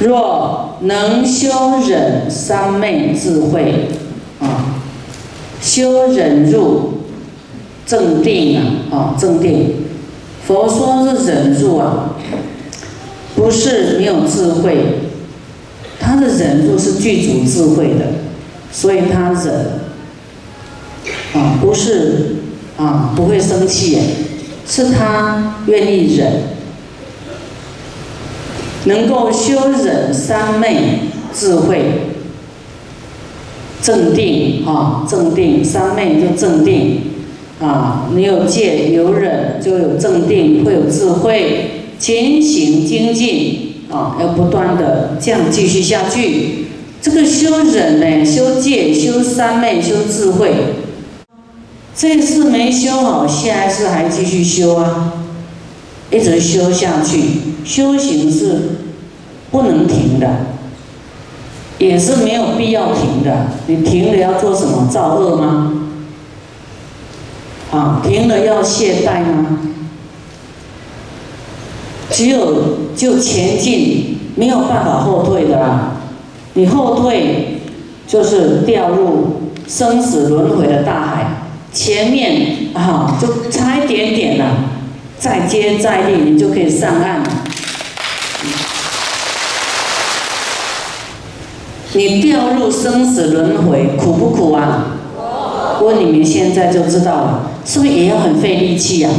若能修忍三昧智慧啊，修忍入正定啊，啊正定。佛说是忍入啊，不是没有智慧，他的忍入是具足智慧的，所以他忍啊，不是啊不会生气，是他愿意忍。能够修忍三昧智慧正定啊，正定三昧就正定啊，你有戒有忍就有正定，会有智慧，勤行精进啊，要不断的这样继续下去。这个修忍呢，修戒、修三昧、修智慧，这次没修好，下一次还继续修啊，一直修下去，修行是。不能停的，也是没有必要停的。你停了要做什么？造恶吗？啊，停了要懈怠吗？只有就前进，没有办法后退的啦。你后退就是掉入生死轮回的大海。前面啊，就差一点点了，再接再厉，你就可以上岸。你掉入生死轮回，苦不苦啊？问你们现在就知道了，是不是也要很费力气呀？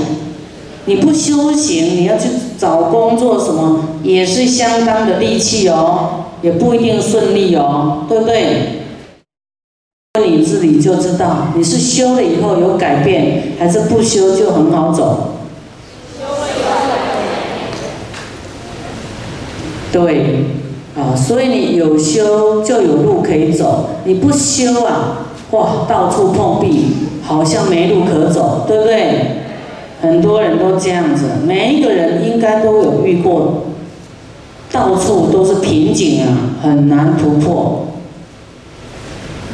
你不修行，你要去找工作什么，也是相当的力气哦，也不一定顺利哦，对不对？问你自己就知道，你是修了以后有改变，还是不修就很好走修了以后？对。啊，所以你有修就有路可以走，你不修啊，哇，到处碰壁，好像没路可走，对不对？很多人都这样子，每一个人应该都有遇过，到处都是瓶颈啊，很难突破。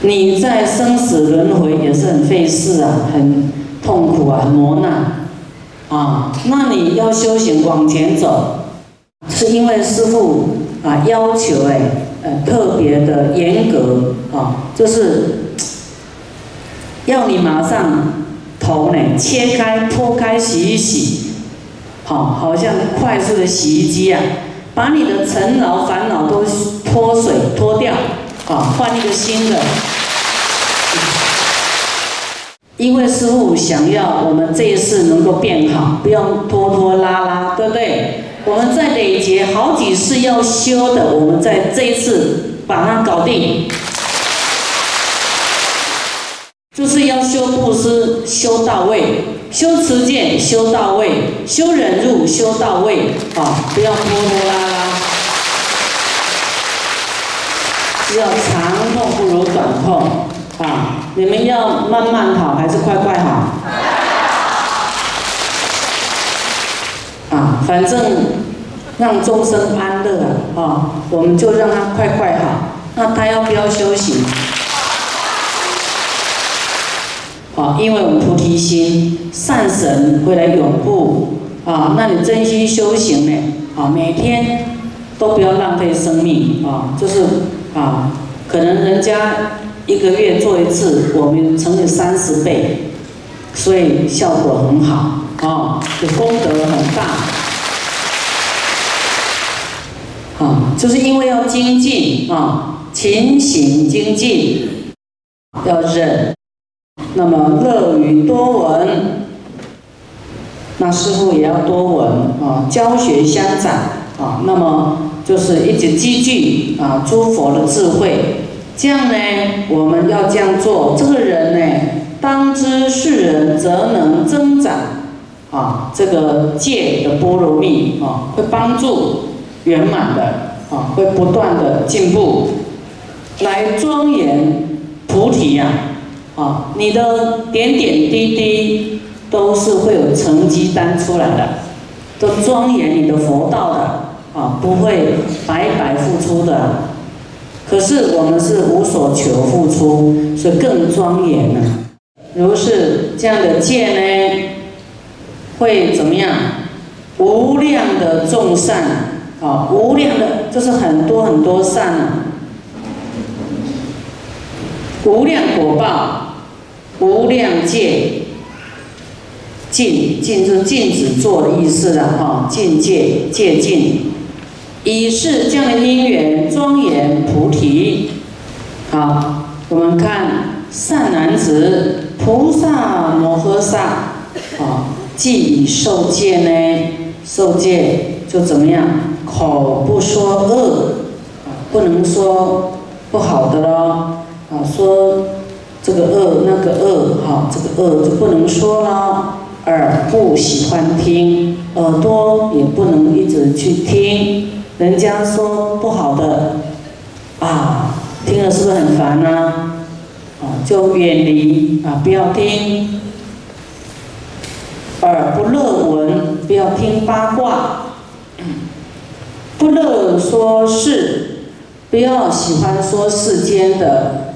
你在生死轮回也是很费事啊，很痛苦啊，很磨难啊。那你要修行往前走，是因为师父。啊，要求哎，呃，特别的严格啊，就是要你马上头呢切开、剖开、洗一洗，好，好像快速的洗衣机啊，把你的尘劳烦恼都脱水脱掉，啊，换一个新的。因为师傅想要我们这一次能够变好，不要拖拖拉拉，对不对？我们在累劫好几次要修的，我们在这一次把它搞定，就是要修布施修到位，修持戒修到位，修忍辱修到位，啊，不要拖拖拉拉，要长痛不如短痛，啊，你们要慢慢好还是快快好？啊，反正让众生安乐啊，我们就让他快快好。那他要不要修行？啊，因为我们菩提心，善神会来拥护啊。那你真心修行呢？啊，每天都不要浪费生命啊，就是啊，可能人家一个月做一次，我们乘以三十倍，所以效果很好。啊，这功德很大，啊，就是因为要精进啊，勤行精进，要忍，那么乐于多闻，那师傅也要多闻啊，教学相长啊，那么就是一直积聚啊诸佛的智慧，这样呢，我们要这样做，这个人呢，当知世人则能增长。啊，这个戒的波罗蜜啊，会帮助圆满的啊，会不断的进步，来庄严菩提呀！啊，你的点点滴滴都是会有成绩单出来的，都庄严你的佛道的啊，不会白白付出的。可是我们是无所求付出，是更庄严呢。如是这样的戒呢？会怎么样？无量的众善啊，无量的，这是很多很多善啊，无量果报，无量戒，禁禁是禁止做的意思了哈，禁戒戒禁，以是这样的因缘庄严菩提。好，我们看善男子菩萨摩诃萨，啊，既已受戒呢，受戒就怎么样？口不说恶，不能说不好的咯，啊，说这个恶那个恶，哈，这个恶就不能说了。耳不喜欢听，耳朵也不能一直去听人家说不好的，啊。听了是不是很烦呢？啊，就远离啊，不要听。耳不乐闻，不要听八卦。不乐说事，不要喜欢说世间的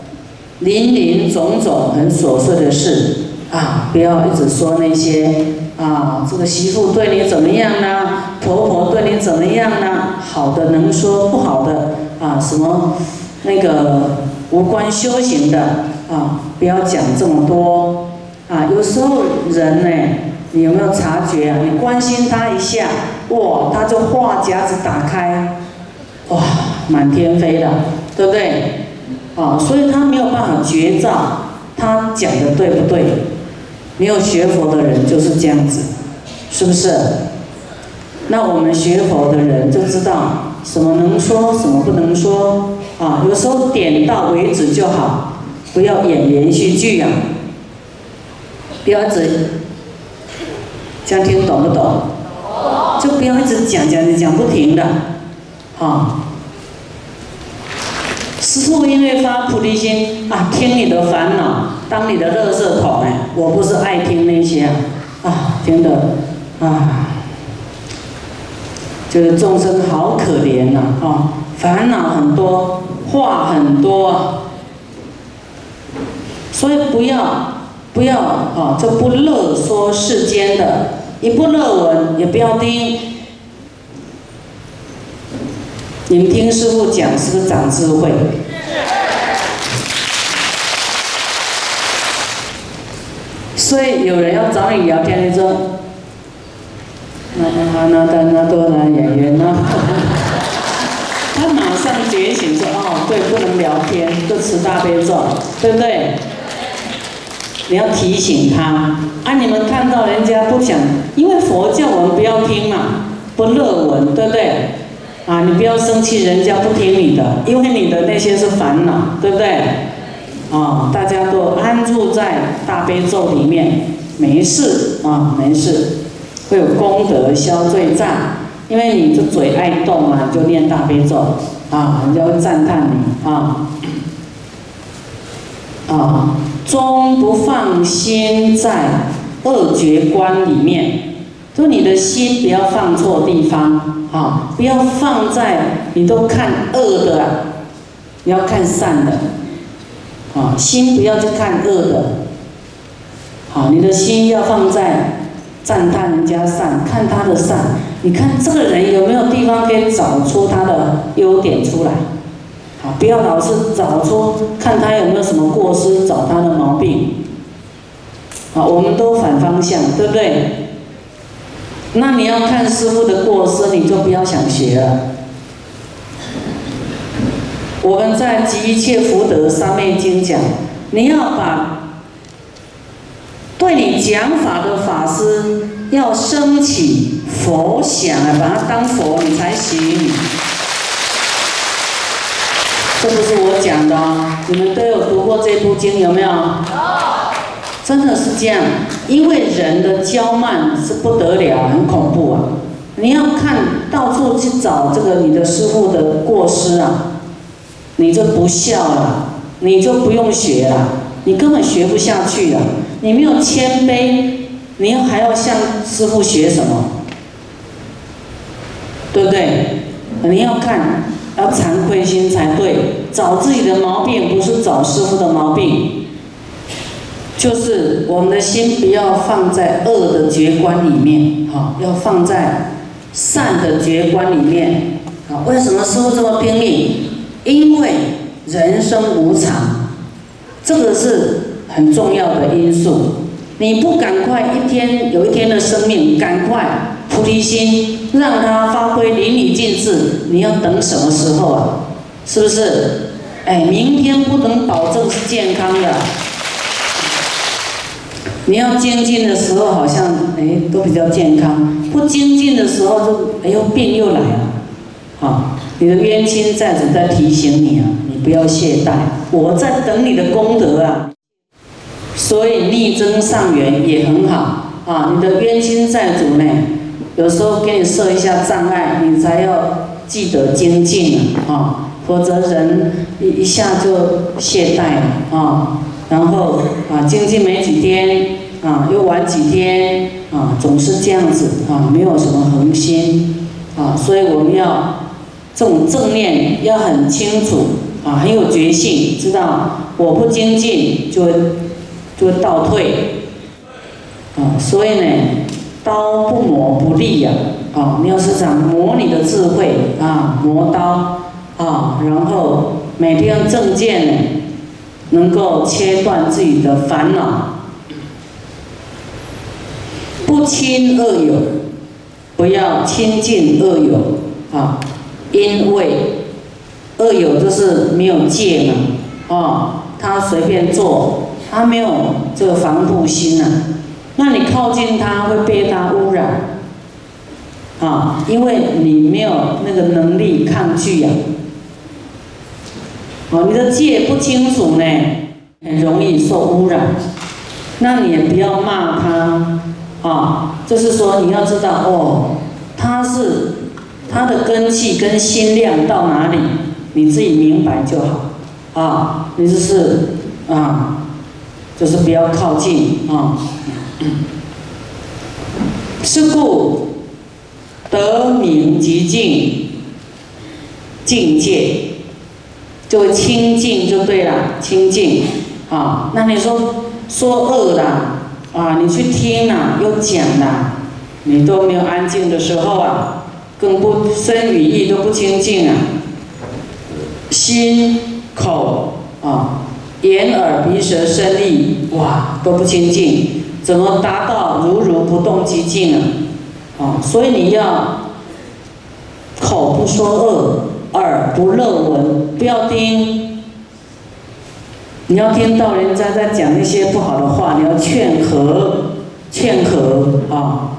林林总总很琐碎的事啊！不要一直说那些啊，这个媳妇对你怎么样呢？婆婆对你怎么样呢？好的能说，不好的啊，什么？那个无关修行的啊，不要讲这么多啊。有时候人呢，你有没有察觉啊？你关心他一下，哇，他就话匣子打开，哇，满天飞的，对不对？啊，所以他没有办法觉照他讲的对不对。没有学佛的人就是这样子，是不是？那我们学佛的人就知道什么能说，什么不能说。啊，有时候点到为止就好，不要演连续剧啊。不要一直，这样听懂不懂？就不要一直讲讲讲不停的，啊。师父因为发菩提心啊，听你的烦恼，当你的垃圾桶哎，我不是爱听那些啊，啊，听的啊，就是众生好可怜呐，啊，烦恼很多。话很多，所以不要不要啊！这不乐说世间的，你不乐闻也不要听。你们听师傅讲，是不是长智慧？所以有人要找你聊天，你说，那那那那那多男演员呢？他马上觉醒说：“哦，对，不能聊天，就持大悲咒，对不对？你要提醒他。啊，你们看到人家不想，因为佛教我们不要听嘛，不乐闻，对不对？啊，你不要生气，人家不听你的，因为你的那些是烦恼，对不对？啊，大家都安住在大悲咒里面，没事啊，没事，会有功德消罪障。”因为你这嘴爱动嘛，你就念大悲咒啊，人家会赞叹你啊啊，终不放心在恶觉观里面，就你的心不要放错地方啊，不要放在你都看恶的，你要看善的啊，心不要去看恶的，好，你的心要放在赞叹人家善，看他的善。你看这个人有没有地方可以找出他的优点出来？不要老是找出看他有没有什么过失，找他的毛病。好，我们都反方向，对不对？那你要看师傅的过失，你就不要想学了。我们在《集一切福德三昧经》讲，你要把对你讲法的法师要升起。佛想，把他当佛你才行。这不是我讲的哦，你们都有读过这部经有没有？有。真的是这样，因为人的骄慢是不得了，很恐怖啊！你要看到处去找这个你的师傅的过失啊，你就不孝了，你就不用学了，你根本学不下去了。你没有谦卑，你还要向师傅学什么？对不对？你要看，要惭愧心才对。找自己的毛病，不是找师傅的毛病。就是我们的心不要放在恶的觉观里面，哈，要放在善的觉观里面。啊，为什么师傅这么拼命？因为人生无常，这个是很重要的因素。你不赶快一天有一天的生命，赶快菩提心，让它发挥淋漓尽致，你要等什么时候啊？是不是？哎，明天不能保证是健康的。你要精进的时候，好像哎都比较健康；不精进的时候，就哎呦病又来了。好，你的冤亲债主在提醒你啊，你不要懈怠，我在等你的功德啊。所以逆增上缘也很好啊。你的冤亲债主呢，有时候给你设一下障碍，你才要记得精进啊，否则人一一下就懈怠了啊。然后啊，精进没几天啊，又玩几天啊，总是这样子啊，没有什么恒心啊，所以我们要这种正念要很清楚啊，很有决心，知道我不精进就就会倒退啊，所以呢，刀不磨不利呀啊，你要时常磨你的智慧啊，磨刀啊，然后每天正见呢。能够切断自己的烦恼，不亲恶友，不要亲近恶友啊！因为恶友就是没有戒嘛，啊，他随便做，他没有这个防护心呐，那你靠近他会被他污染，啊，因为你没有那个能力抗拒呀。哦，你的戒不清楚呢，很容易受污染。那你也不要骂他，啊，就是说你要知道哦，他是他的根气跟心量到哪里，你自己明白就好，啊，你就是啊，就是不要靠近啊。是故得名极静境界。就会清净就对了，清净，啊，那你说说恶的，啊，你去听啦，又讲啦，你都没有安静的时候啊，更不身语意都不清净啊，心口啊，眼耳鼻舌身意，哇，都不清净，怎么达到如如不动极静啊？啊，所以你要口不说恶。耳不乐闻，不要听。你要听到人家在讲一些不好的话，你要劝和，劝和啊。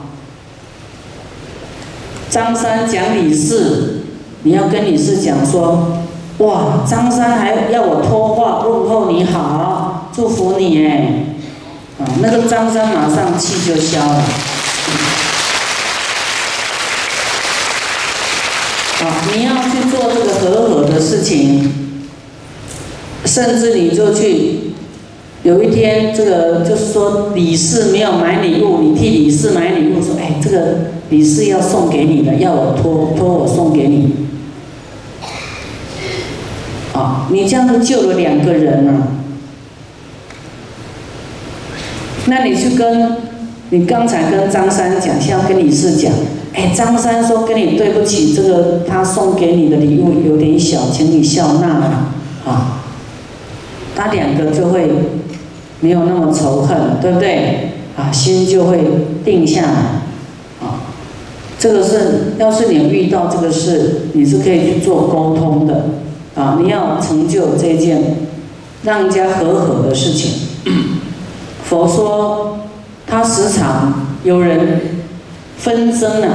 张三讲李四，你要跟李四讲说，哇，张三还要我托话问候你好，祝福你哎，啊，那个张三马上气就消了。啊，你要去做这个和和的事情，甚至你就去，有一天这个就是说李四没有买礼物，你替李四买礼物，说哎，这个李四要送给你的，要我托托我送给你。啊，你这样子救了两个人呢，那你去跟，你刚才跟张三讲，现在跟李四讲。哎，张三说跟你对不起，这个他送给你的礼物有点小，请你笑纳啊。啊，他两个就会没有那么仇恨，对不对？啊，心就会定下来。啊，这个是，要是你遇到这个事，你是可以去做沟通的。啊，你要成就这件让人家和和的事情。佛说，他时常有人。纷争啊，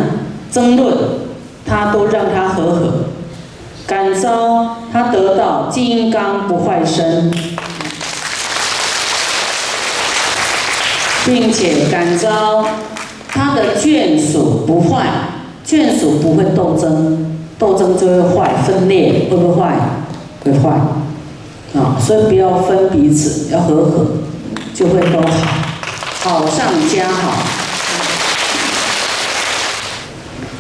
争论，他都让他和和，感召他得到金刚不坏身，并且感召他的眷属不坏，眷属不会斗争，斗争就会坏，分裂会不会坏？会坏，啊，所以不要分彼此，要和和，就会都好，好上加好。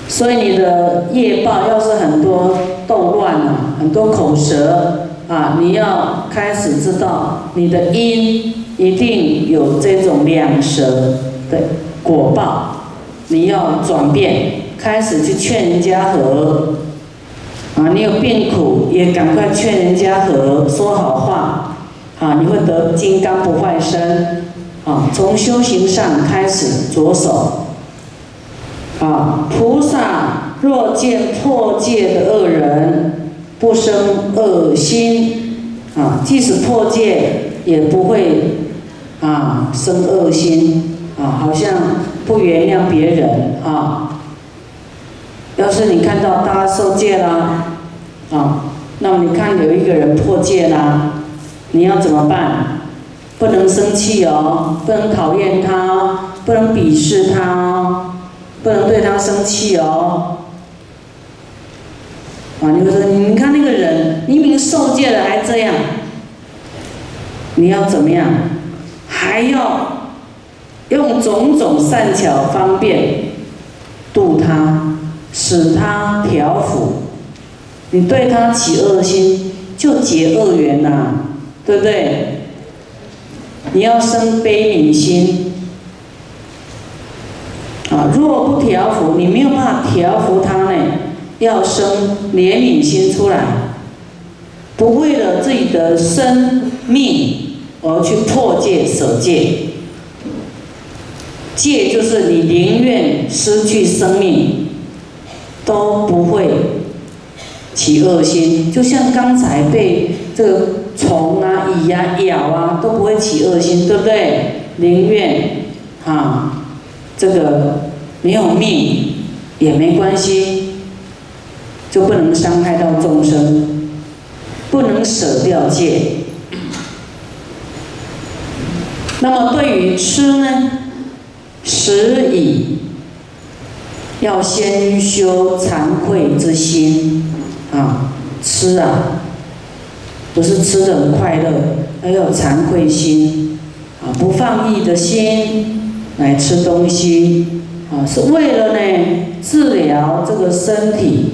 所以你的业报要是很多斗乱啊，很多口舌啊，你要开始知道你的因一定有这种两舌的果报，你要转变，开始去劝人家和，啊，你有病苦也赶快劝人家和，说好话，啊，你会得金刚不坏身，啊，从修行上开始着手，啊，菩萨若见破戒的恶人，不生恶心，啊，即使破戒也不会，啊，生恶心，啊，好像不原谅别人，啊。要是你看到大家受戒啦，啊，那么你看有一个人破戒啦，你要怎么办？不能生气哦，不能讨厌他，不能鄙视他，不能对他生气哦。啊，你会说，你看那个人明明受戒了还这样，你要怎么样？还要用种种善巧方便度他。使他调伏，你对他起恶心，就结恶缘呐，对不对？你要生悲悯心啊！若不调伏，你没有办法调伏他呢，要生怜悯心出来，不为了自己的生命而去破戒舍戒，戒就是你宁愿失去生命。都不会起恶心，就像刚才被这个虫啊、蚁啊咬啊，都不会起恶心，对不对？宁愿啊，这个没有命也没关系，就不能伤害到众生，不能舍掉戒。那么对于吃呢，食以。要先修惭愧之心，啊，吃啊，不是吃的很快乐，要有惭愧心，啊，不放逸的心来吃东西，啊，是为了呢治疗这个身体，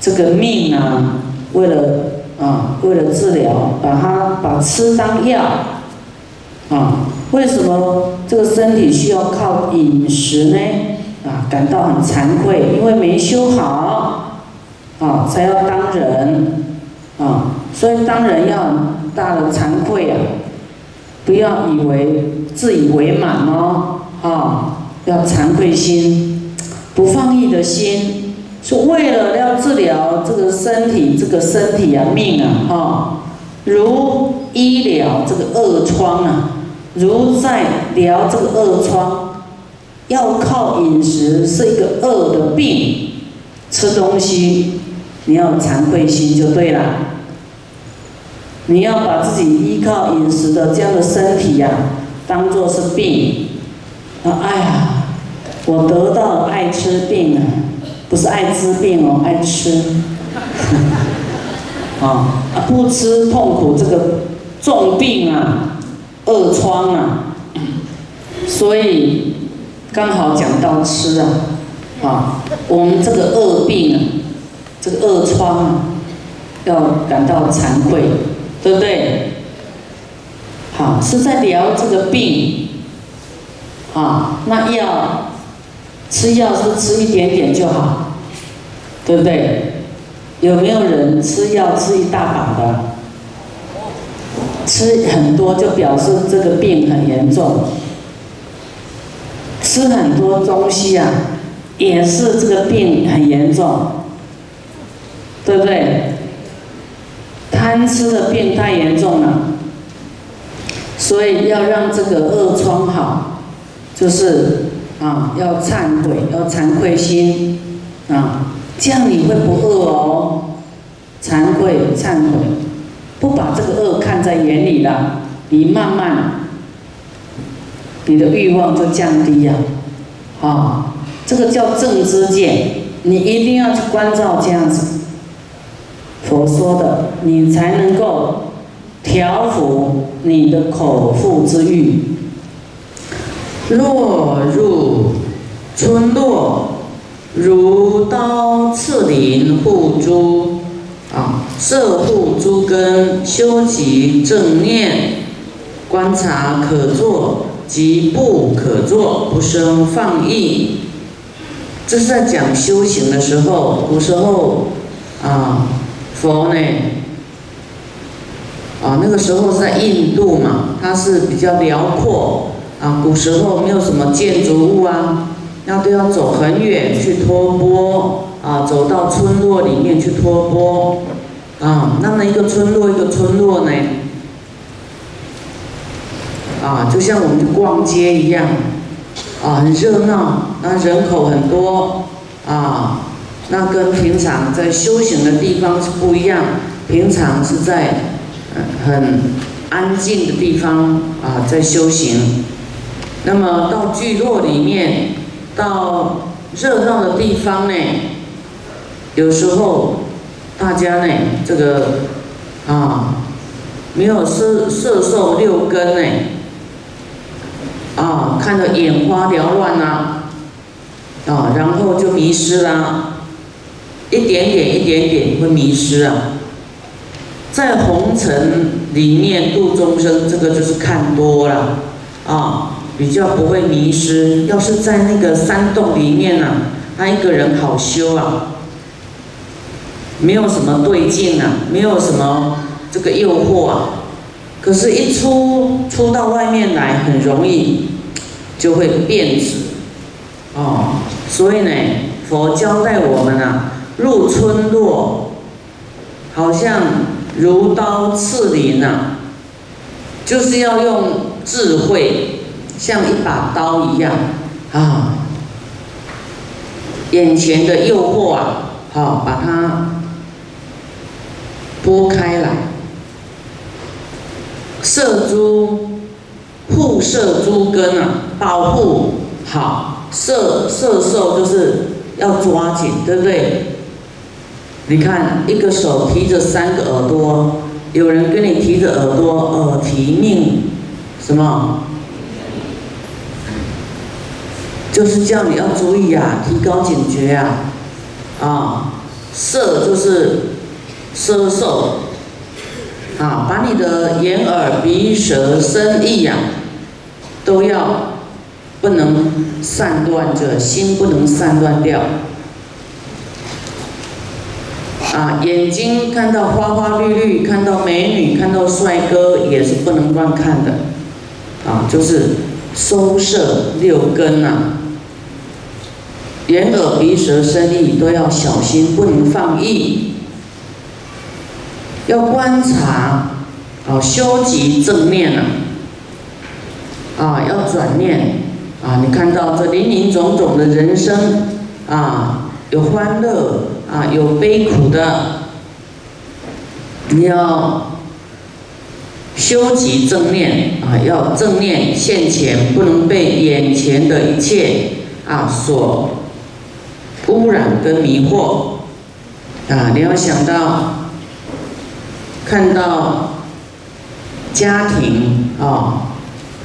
这个命啊，为了啊，为了治疗，把它把吃当药，啊，为什么这个身体需要靠饮食呢？啊，感到很惭愧，因为没修好，啊，才要当人，啊，所以当人要大的惭愧啊，不要以为自以为满哦，啊，要惭愧心，不放逸的心，是为了要治疗这个身体，这个身体啊，命啊，啊，如医疗这个恶疮啊，如在疗这个恶疮。要靠饮食是一个恶的病，吃东西你要惭愧心就对了。你要把自己依靠饮食的这样的身体呀，当做是病。啊，哎呀，我得到爱吃病啊，不是爱滋病哦，爱吃。啊，不吃痛苦这个重病啊，恶疮啊，所以。刚好讲到吃啊，啊，我们这个恶病啊，这个恶疮啊，要感到惭愧，对不对？好，是在聊这个病，啊，那药吃药是吃一点点就好，对不对？有没有人吃药吃一大把的？吃很多就表示这个病很严重。吃很多东西啊，也是这个病很严重，对不对？贪吃的病太严重了，所以要让这个恶疮好，就是啊，要忏悔，要惭愧心啊，这样你会不饿哦。惭愧、忏悔，不把这个恶看在眼里了，你慢慢。你的欲望就降低呀，啊，这个叫正知见，你一定要去关照这样子。佛说的，你才能够调伏你的口腹之欲。落入村落，如刀刺林护诸，啊，摄护诸根，修习正念，观察可作。及不可做，不生放逸。这是在讲修行的时候，古时候啊，佛呢，啊，那个时候是在印度嘛，它是比较辽阔啊，古时候没有什么建筑物啊，那都要走很远去托钵啊，走到村落里面去托钵啊，那么一个村落一个村落呢，啊，就像我们去逛街一样，啊，很热闹，那人口很多啊。那跟平常在修行的地方是不一样，平常是在很安静的地方啊，在修行。那么到聚落里面，到热闹的地方呢，有时候大家呢，这个啊，没有色色受六根呢，啊，看得眼花缭乱呐，啊，然后就迷失啦。一点点，一点点会迷失啊！在红尘里面度众生，这个就是看多了啊，比较不会迷失。要是在那个山洞里面呢，他一个人好修啊，没有什么对境啊，没有什么这个诱惑啊。可是，一出出到外面来，很容易就会变质哦。所以呢，佛交代我们啊。入村落，好像如刀刺林呐，就是要用智慧，像一把刀一样啊。眼前的诱惑啊，好把它拨开来，射诸护射诸根啊，保护好射射兽就是要抓紧，对不对？你看，一个手提着三个耳朵，有人跟你提着耳朵，耳提命，什么？就是叫你要注意啊，提高警觉啊，啊，色就是色受，啊，把你的眼耳鼻舌身意呀，都要不能散乱着，心不能散乱掉。啊，眼睛看到花花绿绿，看到美女，看到帅哥，也是不能乱看的。啊，就是收摄六根呐，眼耳鼻舌身意都要小心，不能放逸。要观察，啊，修集正念啊，啊，要转念，啊，你看到这林林总总的人生，啊，有欢乐。啊，有悲苦的，你要修集正念啊，要正念现前，不能被眼前的一切啊所污染跟迷惑啊！你要想到看到家庭啊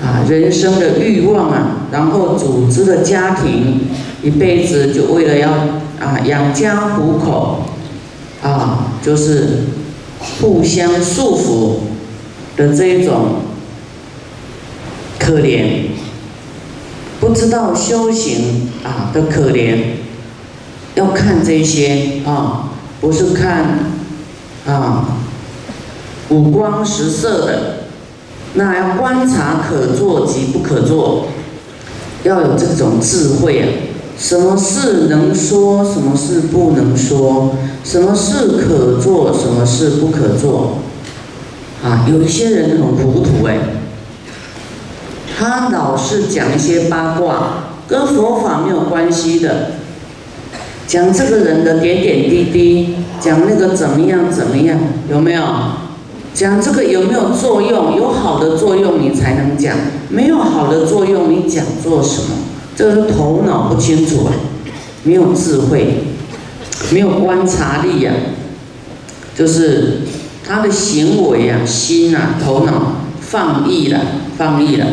啊人生的欲望啊，然后组织的家庭一辈子就为了要。啊，养家糊口，啊，就是互相束缚的这一种可怜，不知道修行啊的可怜，要看这些啊，不是看啊五光十色的，那要观察可做及不可做，要有这种智慧啊。什么事能说，什么事不能说？什么事可做，什么事不可做？啊，有一些人很糊涂哎，他老是讲一些八卦，跟佛法没有关系的，讲这个人的点点滴滴，讲那个怎么样怎么样，有没有？讲这个有没有作用？有好的作用你才能讲，没有好的作用你讲做什么？这个是头脑不清楚啊，没有智慧，没有观察力呀，就是他的行为啊，心啊，头脑放逸了，放逸了。